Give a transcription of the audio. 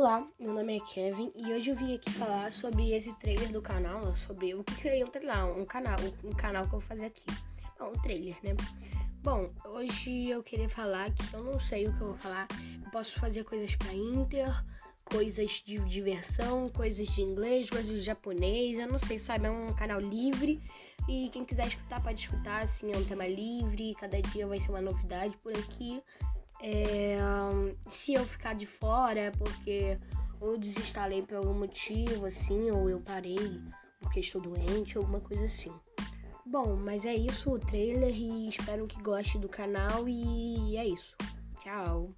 Olá, meu nome é Kevin e hoje eu vim aqui falar sobre esse trailer do canal, sobre o que seria um trailer, um canal, um canal que eu vou fazer aqui. Um trailer, né? Bom, hoje eu queria falar que eu não sei o que eu vou falar. Eu posso fazer coisas para Inter, coisas de diversão, coisas de inglês, coisas de japonês, eu não sei, sabe? É um canal livre e quem quiser escutar pode escutar, assim, é um tema livre, cada dia vai ser uma novidade por aqui. É, se eu ficar de fora é porque ou desinstalei por algum motivo, assim, ou eu parei porque estou doente, alguma coisa assim. Bom, mas é isso o trailer e espero que goste do canal e é isso. Tchau!